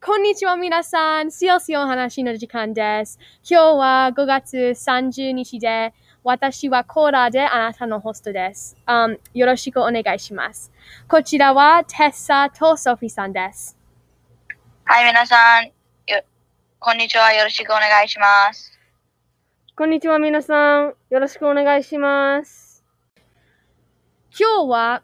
こんにちは、皆さん。シオシオ話の時間です。今日は5月30日で、私はコーラであなたのホストです。Um, よろしくお願いします。こちらはテッサとソフィーさんです。はい、皆さん、よ、こんにちは。よろしくお願いします。こんにちは、皆さん。よろしくお願いします。今日は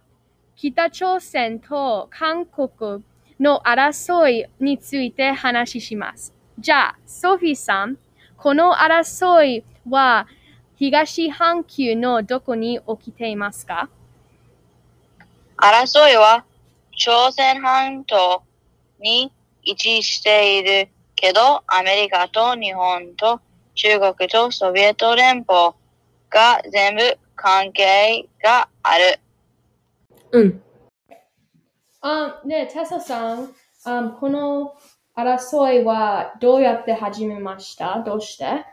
北朝鮮と韓国の争いについて話します。じゃあ、ソフィーさん、この争いは東半球のどこに起きていますか？争いは朝鮮半島に位置しているけど、アメリカと日本と中国とソビエト連邦が全部関係がある。うん。あ、ねテサさん、あこの争いはどうやって始めました？どうして？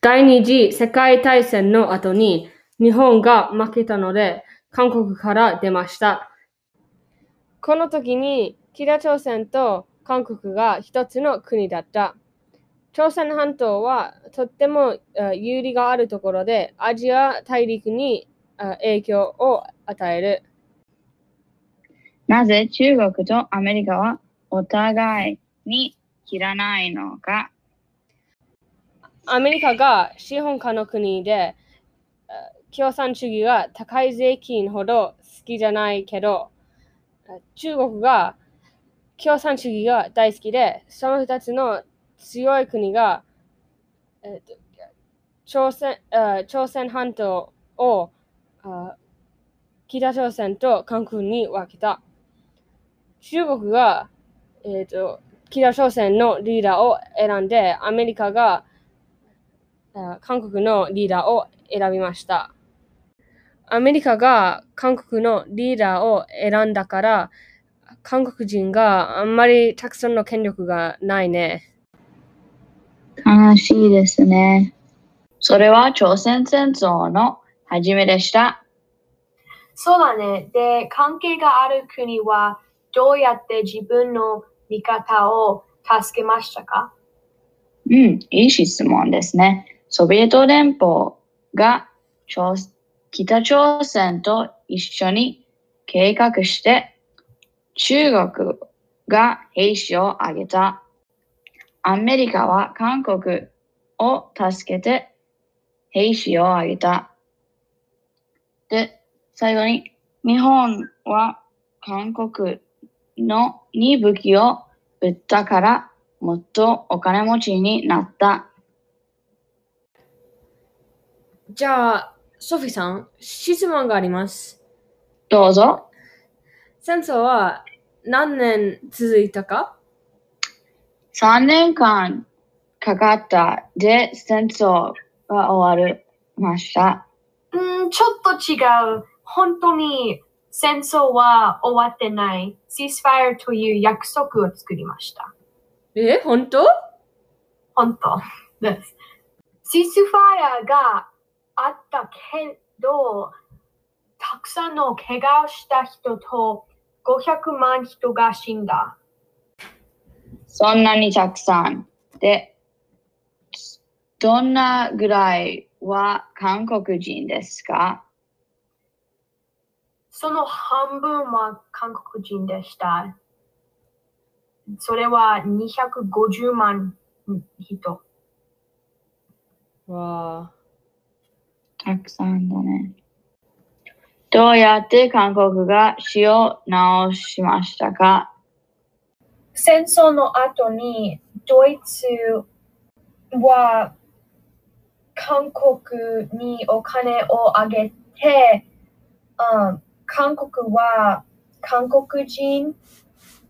第二次世界大戦の後に日本が負けたので韓国から出ました。この時に北朝鮮と韓国が一つの国だった。朝鮮半島はとってもえー有利があるところでアジア大陸にえー影響を与える。なぜ中国とアメリカはお互いに切らないのか？アメリカが資本家の国で、共産主義が高い税金ほど好きじゃないけど、中国が共産主義が大好きで、その二つの強い国が、えーと朝鮮朝鮮半島を北朝鮮と韓国に分けた。中国が、えーと北朝鮮のリーダーを選んで、アメリカがあ韓国のリーダーを選びました。アメリカが韓国のリーダーを選んだから、韓国人があんまりたくさんの権力がないね。悲しいですね。それは朝鮮戦争の始めでした。そうだね。で、関係がある国はどうやって自分の味方を助けましたか？うん、いい質問ですね。ソビエト連邦が北朝鮮と一緒に計画して中国が兵士を挙げた。アメリカは韓国を助けて兵士を挙げた。で、最後に日本は韓国のに武器を売ったからもっとお金持ちになった。じゃあ、ソフィーさん、質問があります。どうぞ。戦争は何年続いたか？3年間かかったで戦争が終わりました。うん、ちょっと違う。本当に戦争は終わってない。ceasefire という約束を作りました。え、本当？本当です。ceasefire があったけど、たくさんの怪我をした人と500万人が死んだ。そんなにたくさん。で、どんなぐらいは韓国人ですか？その半分は韓国人でした。それは250万人。わあ。たくさんだね。どうやって韓国が死を直しましたか？戦争の後にドイツは韓国にお金をあげて、うん、韓国は韓国人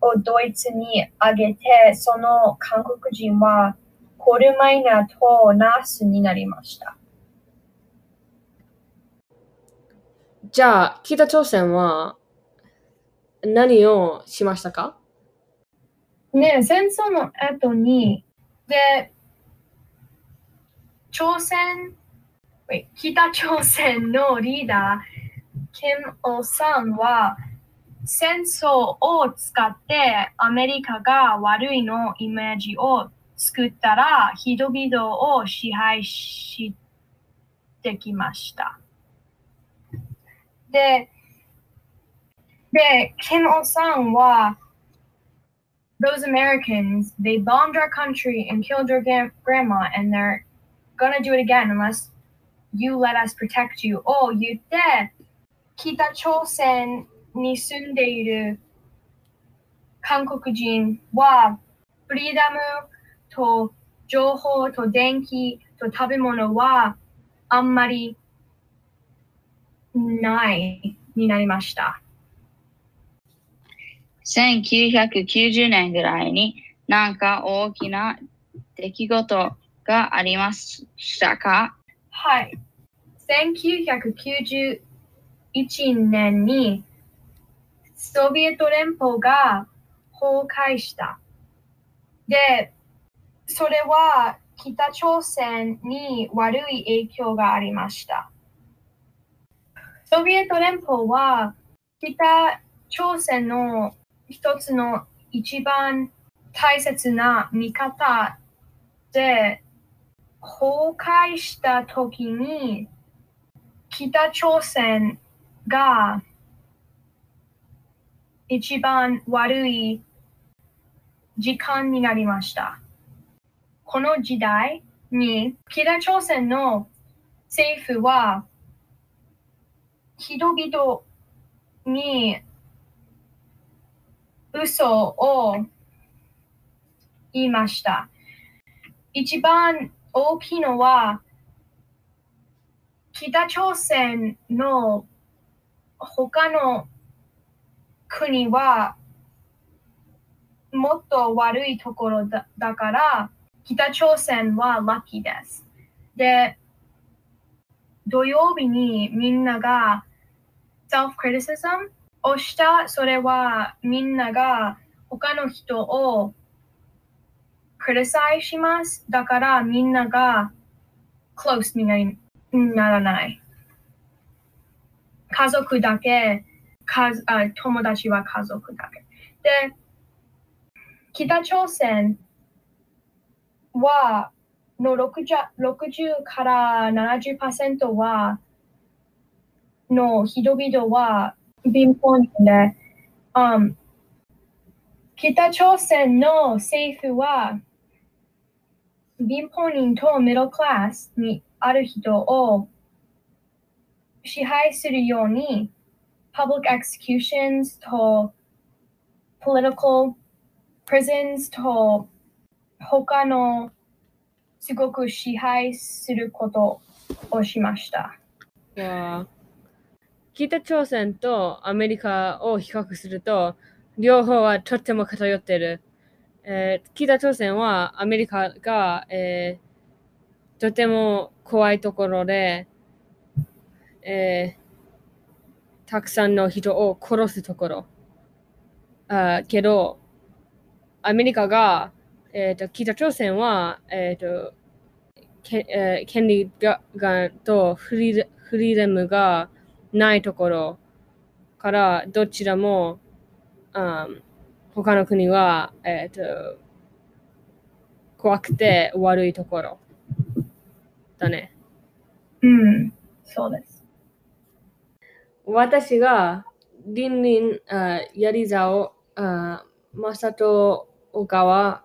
をドイツにあげて、その韓国人はコールマイナーとナースになりました。じゃあ、北朝鮮は何をしましたか？ね戦争の後に、で、朝鮮、北朝鮮のリーダー、キム・オさんは、 戦争を使ってアメリカが悪いのイメージを作ったら人々を支配してきました。で、で、キム・オさんは those Americans, they bombed our country and killed your gra- grandma, and they're gonna do it again unless you let us protect you. を言って、 北朝鮮に住んでいる韓国人は、フリーダムと情報と電気と食べ物はあんまりないになりました。1990年ぐらいになんか大きな出来事がありましたかはい。1991年にソビエト連邦が崩壊した。で、それは北朝鮮に悪い影響がありました。ソビエト連邦は北朝鮮の一つの一番大切な味方で崩壊した時に北朝鮮が一番悪い時間になりました。この時代に北朝鮮の政府は人々に嘘を言いました。一番大きいのは北朝鮮の他の国はもっと悪いところだだから北朝鮮はラッキーです。で、土曜日にみんなが self-criticism をした、それはみんなが他の人を criticize します。だからみんなが close になりならない。家族だけ、かあ友達は家族だけ。で、北朝鮮はの 60, 60から70%はの人々は貧乏人で、um, 北朝鮮の政府は貧乏人とミドルクラスにある人を支配するように public executions と political prisons と他のすごく支配することをしました。いやー北朝鮮とアメリカを比較すると、両方はとっても偏っている。えー北朝鮮はアメリカが、えーとても怖いところで、えーたくさんの人を殺すところ。あけど、アメリカが、えーと北朝鮮は、えーとけえー権利ががとフリフリーダムがないところからどちらも、あー他の国は、えーと怖くて悪いところだね。うん、そうです。私が林林あやりざをあマサトオカワ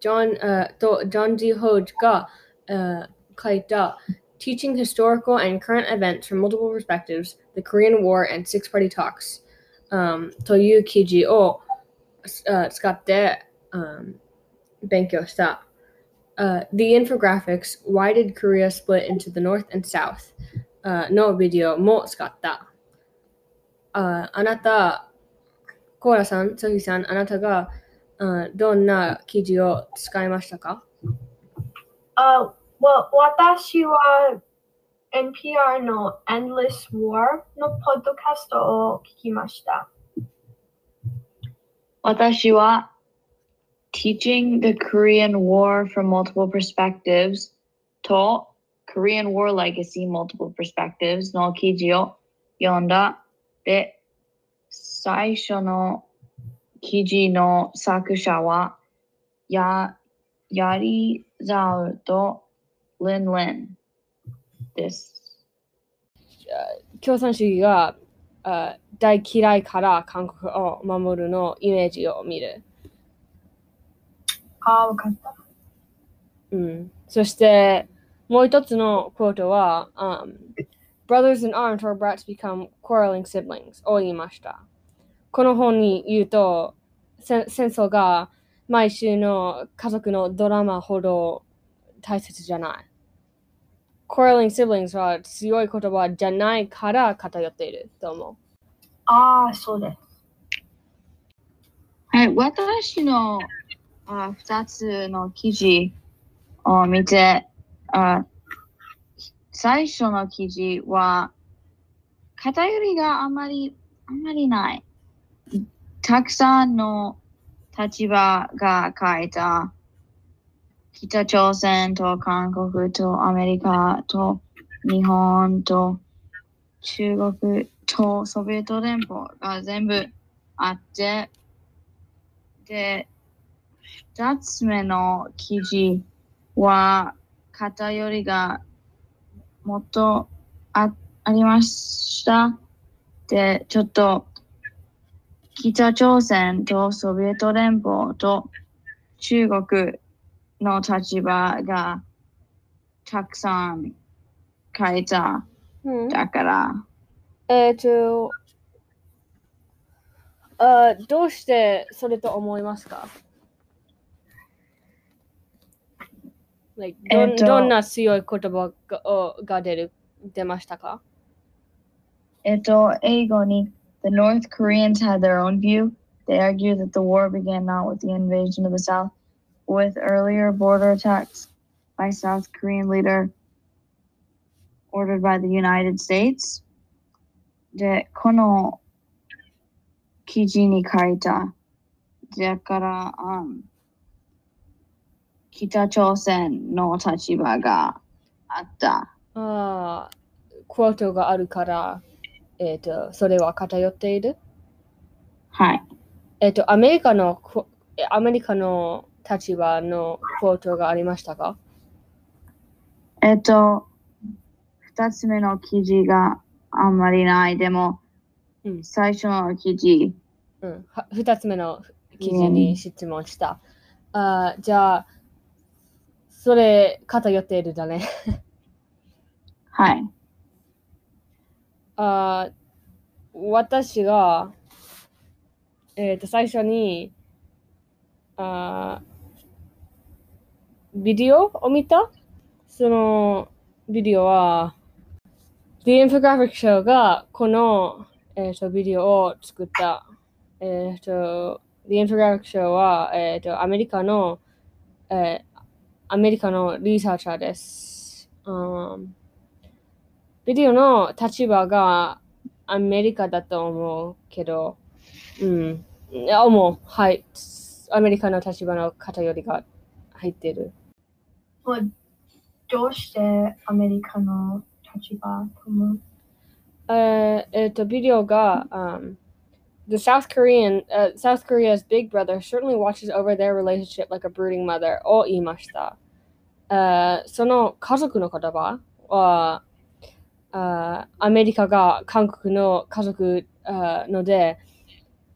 ジョンあとジョン・ジー・ホージがあ書いた Teaching Historical and Current Events from Multiple Perspectives, the Korean War and Six Party Talks、um, という記事をあ使って、um, 勉強した。Uh, the infographics, Why Did Korea Split into the North and South? あのビデオも使った。 ああなた、コーラさん、ソフィさん、あなたがあどんな記事を使いましたかあ、わ、私は NPR の Endless War のポッドキャストを聞きました。私は Teaching the Korean War from Multiple Perspectives と Korean War Legacy Multiple Perspectives の記事を読んだ。 で、最初の記事の作者は、や、やりざうとリンリンです。共産主義があ大嫌いから韓国を守るのイメージを見る。ああ、わかった。うん、そして、もう一つのクォートは、um, Brothers in arms were brought to become quarreling siblings を言いました。この本に言うと、せ戦争が毎週の家族のドラマほど大切じゃない。quarreling siblings は強い言葉じゃないから偏っていると思う。ああ、そうです。はい、私のあ2つの記事を見てあ、最初の記事は偏りがあまりあまりない。たくさんの立場が書いた北朝鮮と韓国とアメリカと日本と中国とソビエト連邦が全部あって、で、二つ目の記事は偏りがもっとあありました。で、ちょっと北朝鮮とソビエト連邦と中国の立場がたくさん書いた。うんだから、えっ、とあ、どうしてそれと思いますか？Like どんえっとどんな強い言葉がおが出る出ましたかえっと、英語に The North Koreans had their own view. They argued that the war began not with the invasion of the South, but with earlier border attacks by South Korean leader ordered by the United States. で、この記事に書いた。だから、um, 北朝鮮の立場があった。ああ、クォートがあるから、えっ、と、それは偏っている？はい。えっ、と、アメリカのアメリカの立場のクォートがありましたか？えっと、二つ目の記事があんまりない。でも、うん最初の記事、うん、は二つ目の記事に質問した。あーじゃあ、それ偏っているだね。はい。あー私が、えっ、と、最初に、あービデオを見た？そのビデオは、The Infographic Show がこの、えー、とビデオを作った。えっ、と、The Infographic Show は、えっ、と、アメリカの、えーアメリカのリサーチャーです。うんビデオの立場がアメリカだと思うけど、うん。いや思う。はい。アメリカの立場の偏りが入ってる。もうどうしてアメリカの立場と思うえーえっと、ビデオが、um, The South Korean, uh, South Korea's big brother certainly watches over their relationship like a brooding mother を言いました。 えーその家族の言葉は、あーアメリカが韓国の家族あーので、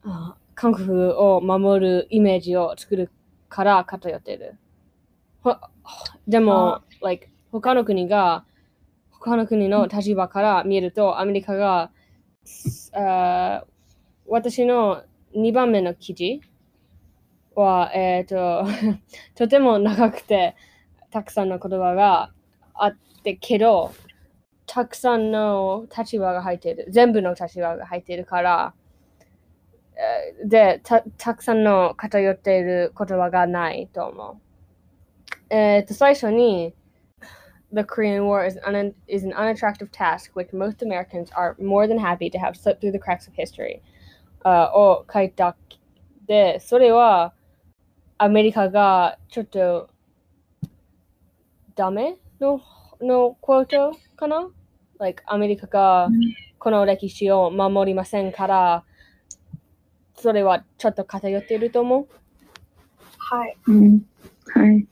あー韓国を守るイメージを作るから偏っている。ほでも、like 他の国が他の国の立場から見ると、アメリカが、あー私の2番目の記事は、えっ、と、とても長くて、たくさんの言葉があってけど、たくさんの立場が入っている。全部の立場が入っているから、で、たたくさんの偏っている言葉がないと思う。えっ、と、最初に、The Korean War is, un- is an unattractive task which most Americans are more than happy to have slipped through the cracks of history、uh, を書いた。で、それはアメリカがちょっとダメののクォートかな ?like アメリカがこの歴史を守りませんから、それはちょっと偏っていると思う？はい。うん。はい。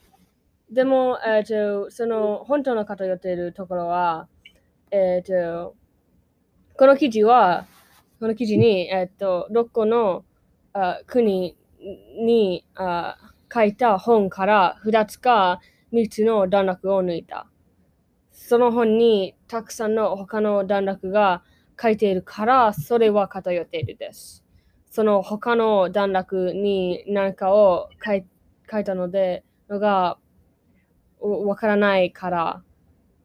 でも、えっ、と、その本当の偏っているところは、えっ、と、この記事は、この記事に、えっ、と、6個のあ国にあ書いた本から2つか3つの段落を抜いた。その本にたくさんの他の段落が書いているから、それは偏っているです。その他の段落に何かを書い書いたので、のがわからないから、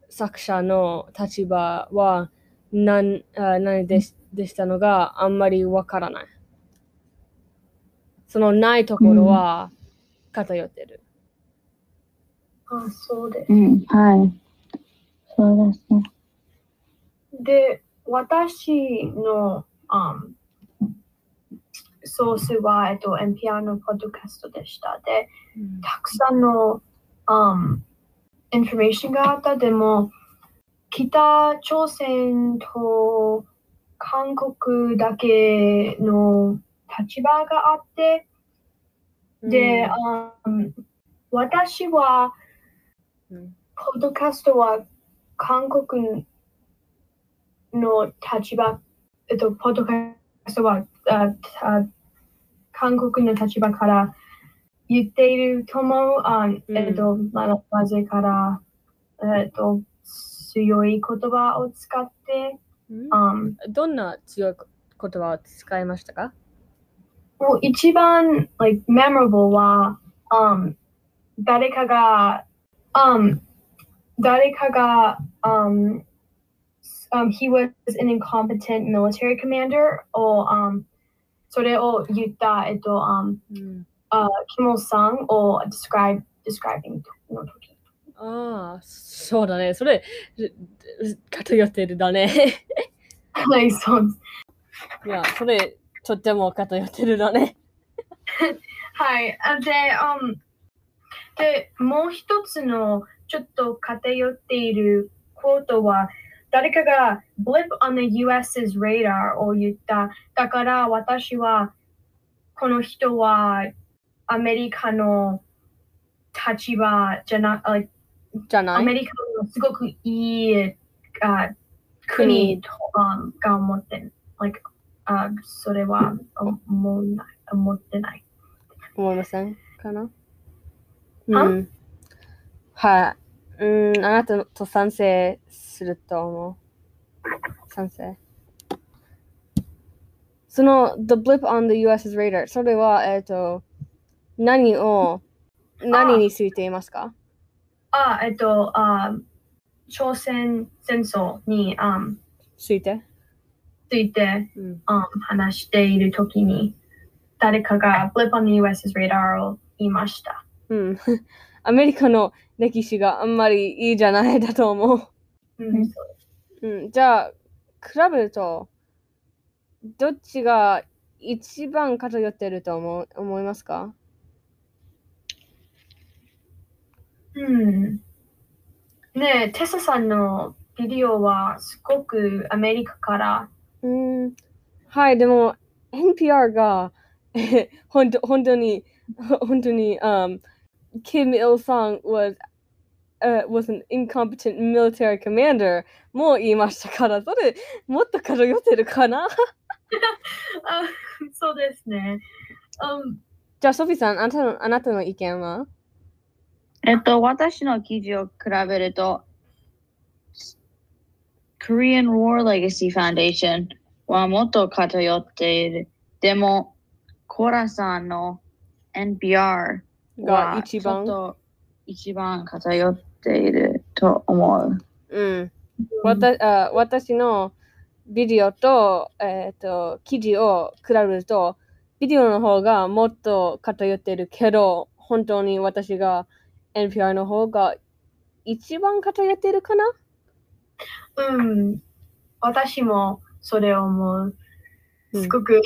作者の立場は何あ何でしでしたのがあんまりわからない。そのないところは偏ってる。あ、そうです。うん。はい。そうですね。で、私の、um, ソースは、えっと、NPR のポッドキャストでした。で、たくさんの、um, インフォメーションがあった。でも、北朝鮮と韓国だけの立場があって、で、um, 私は、うんポッドキャストは韓国の立場、えっと、ポッドキャストはああ韓国の立場から言っていると思う。あえっと、まあなぜから、えっと、強い言葉を使って、うん。um, どんな強い言葉を使いましたか？もう一番、like, memorable は、um, 誰かが、um, 誰かが、um, um, he was an incompetent military commander を、um, それを言った、えっと、um, うん、 uh, キモさんを describe, describing の時。ああ、そうだね。それ、偏ってるだね。はい、そうです。いや、それ、とっても偏ってるだね。はい。あで、um, で、もう一つのちょっと偏っていることは、誰かが blip on the US's radar を言った。だから私は、この人はアメリカの立場じゃな、じゃない？アメリカのすごくいいあ国と、um, が思って、like あそれは思わない思ってない。思いません？かな？はうん。はい。うん、あなたと賛成すると思う。賛成。その、The blip on the US's radar、それは、えっ、と、何を、何についていますか？あ、えっと、あ朝鮮戦争に、um, ついて？ついて、うん。um, 話しているときに、誰かが blip on the US's radar を言いました。うん。アメリカの歴史があんまりいいじゃないだと思う。うんうんじゃあ、比べると、どっちが一番偏ってると思う思いますか？うん。ねえ、テスさんのビデオはすごくアメリカから、うん、はい、でも NPR がえ本当本当に本当に、um, Kim Il-sung was, uh, was an incompetent military commander もう言いましたから、それもっと偏ってるかなあそうですね。Um, じゃあ、ソフィーさん、あなたのあなたの意見はえっと、私の記事を比べると、Korean War Legacy Foundation はもっと偏っている。でも、コラさんの NPR がは一番？一番偏っていると思う。うん。わたあ私のビデオと,、えー、と記事を比べると、ビデオの方がもっと偏ってるけど、本当に私が NPR の方が一番偏ってるかな？うん、私もそれを思う。うんすごく、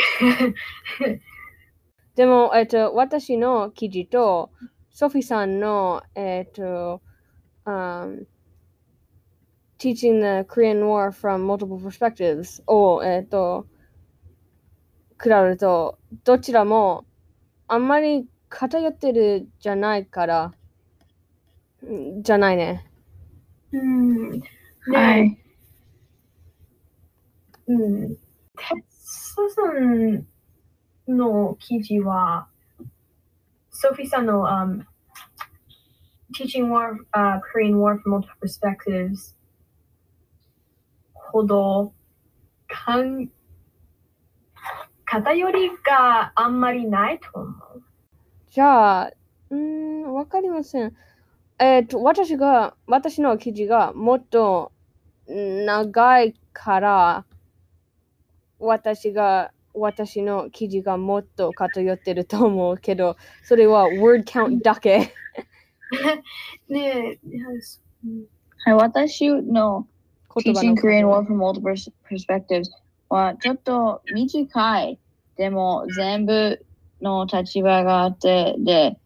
でも、えっ、と、私の記事と、ソフィさんの、えっ、と、um, Teaching the Korean War from Multiple Perspectives を、えっ、と、比べると、どちらもあんまり偏ってるじゃないから、んじゃないね。うん。ねはい。うん。テスさんの記事は、ソフィーさんの、um, Teaching War,、uh, Korean War from Multiple Perspectives ほど、かん偏りがあんまりないと思う。じゃあ、うん、わかりません。えっ、と、私が、私の記事がもっと長いから、私が、私の記事がもっと偏ってると思うけど、それは word count だけ。ねはい、私の Teaching Korean War from Multiple Perspectives はちょっと短い。でも全部の立場があって、で、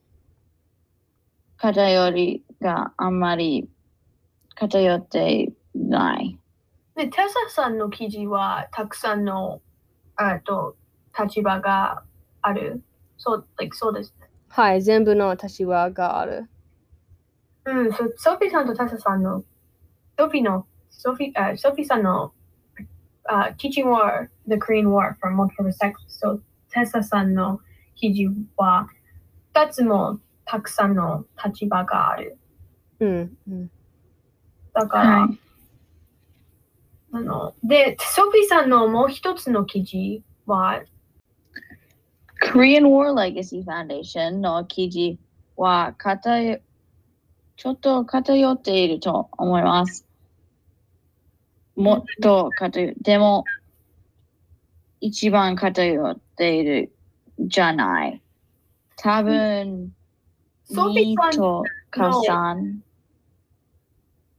偏りがあんまり偏ってない。で、テサさんの記事はたくさんのあと立場がある？そう、like、そうですね。はい、全部の立場がある。うん、そソフィーさんとテサさんの、ソフィーの、ソフィー、あソフィーさんの、あ Teaching War, the Korean War from Multiple Perspectives とテサさんの記事は、二つもたくさんの立場がある。うん、うん。だから、はい。あの、で、ソフィーさんのもう一つの記事は、Korean War Legacy Foundation の記事は偏ちょっと偏っていると思います。もっと偏でも一番偏っているじゃない。多分、ソフィーさん2とか3。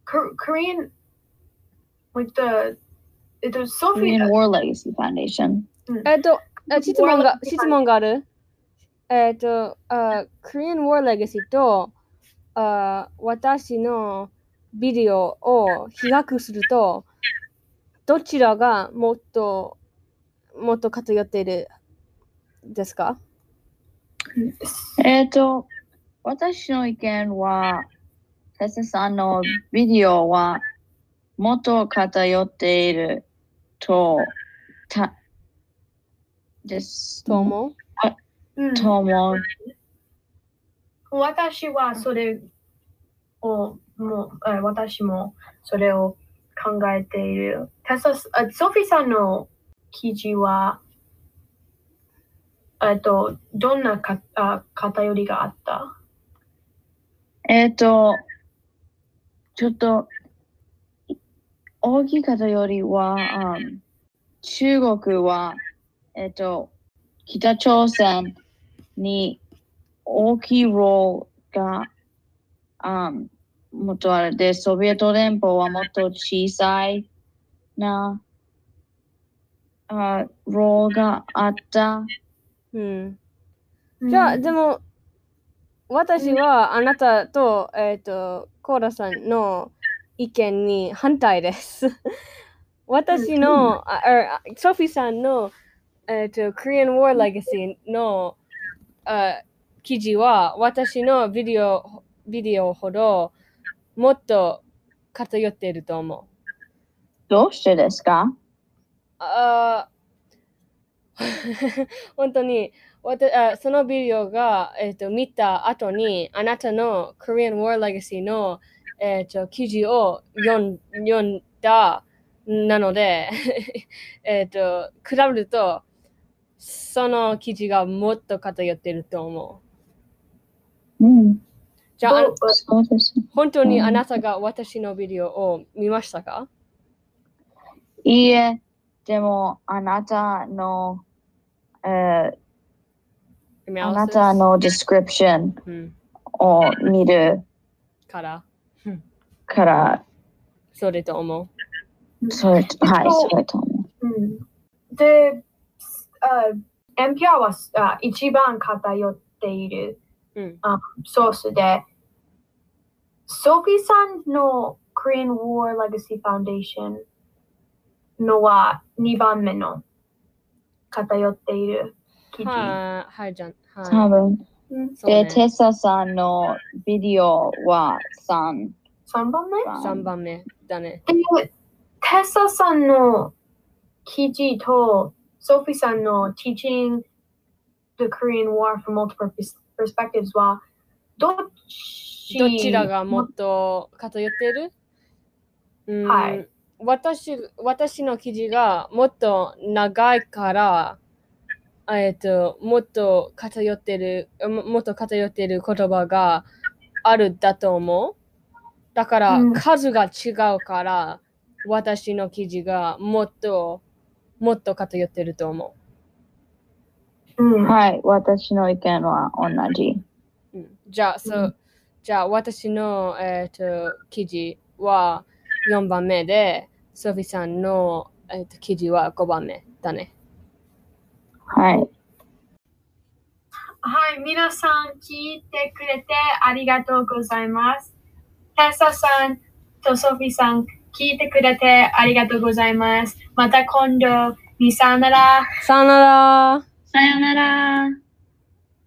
Kor- Korean, like the, えっと、ソフィ Korean ー、War Legacy Foundation? えっと、え質問が質問がある。えっと、あ Korean War Legacy とあ私のビデオを比較すると、どちらがもっと、もっと偏っているですか？えっ、と、私の意見は、テセさんのビデオはもっと偏っていると、た、です。と思う？うんと思う。私はそれを、もう、え私もそれを考えている。テソフィーさんの記事は、えっと、どんなかあ偏りがあった？えっ、と、ちょっと、い大きい偏りは、うん中国は、えっ、と、北朝鮮に大きいロールが、うん、もっとあれで、ソビエト連邦はもっと小さいな、あロールがあった。うん。じゃあ、うんでも、私はあなたと、えっ、と、コーラさんの意見に反対です。私の、ああソフィーさんの、えっ、と、Korean War Legacy のあ記事は、私のビデオ、ビデオほどもっと偏っていると思う。どうしてですか？あー 本当にわたあそのビデオが、えー、と見た後にあなたの Korean War Legacy の、えー、と記事を読ん読んだなので えっと比べるとその記事がもっと偏っていると思う。うん、じゃあ。本当にあなたが私のビデオを見ましたか？いいえ、でも、あなたの、えーあなたの description うん、を見る。から、から、それと思う。それ、はい、それと思う。うんで、あエンピアはあ一番偏っているうんソースで、ソフィーさんの Korean War Legacy Foundation のは2番目の。偏っている記事。はい、はい、じゃん。はい。多分。うんで、ね、テッサさんのビデオは3 3番目？3番目だね。でテッサさんの記事とソフィーさんの Teaching the Korean War from Multiple Pers- Perspectives はどっち？どちらがもっと偏っている？うん。はい。私私の記事がもっと長いから、えっと、もっと偏ってる、ももっと偏ってる言葉があるだと思う。だから、うん数が違うから、私の記事がもっと、もっと偏ってると思うんはい、私の意見は同じ。う。うん、じゃあ、そううんじゃあ私の、えっと記事は4番目で、ソフィさんの、えっと記事は5番目だね。はい。はい、皆さん聞いてくれてありがとうございます。テッサさんとソフィーさん聞いてくれてありがとうございます。また今度、にさよなら。さよならさよなら。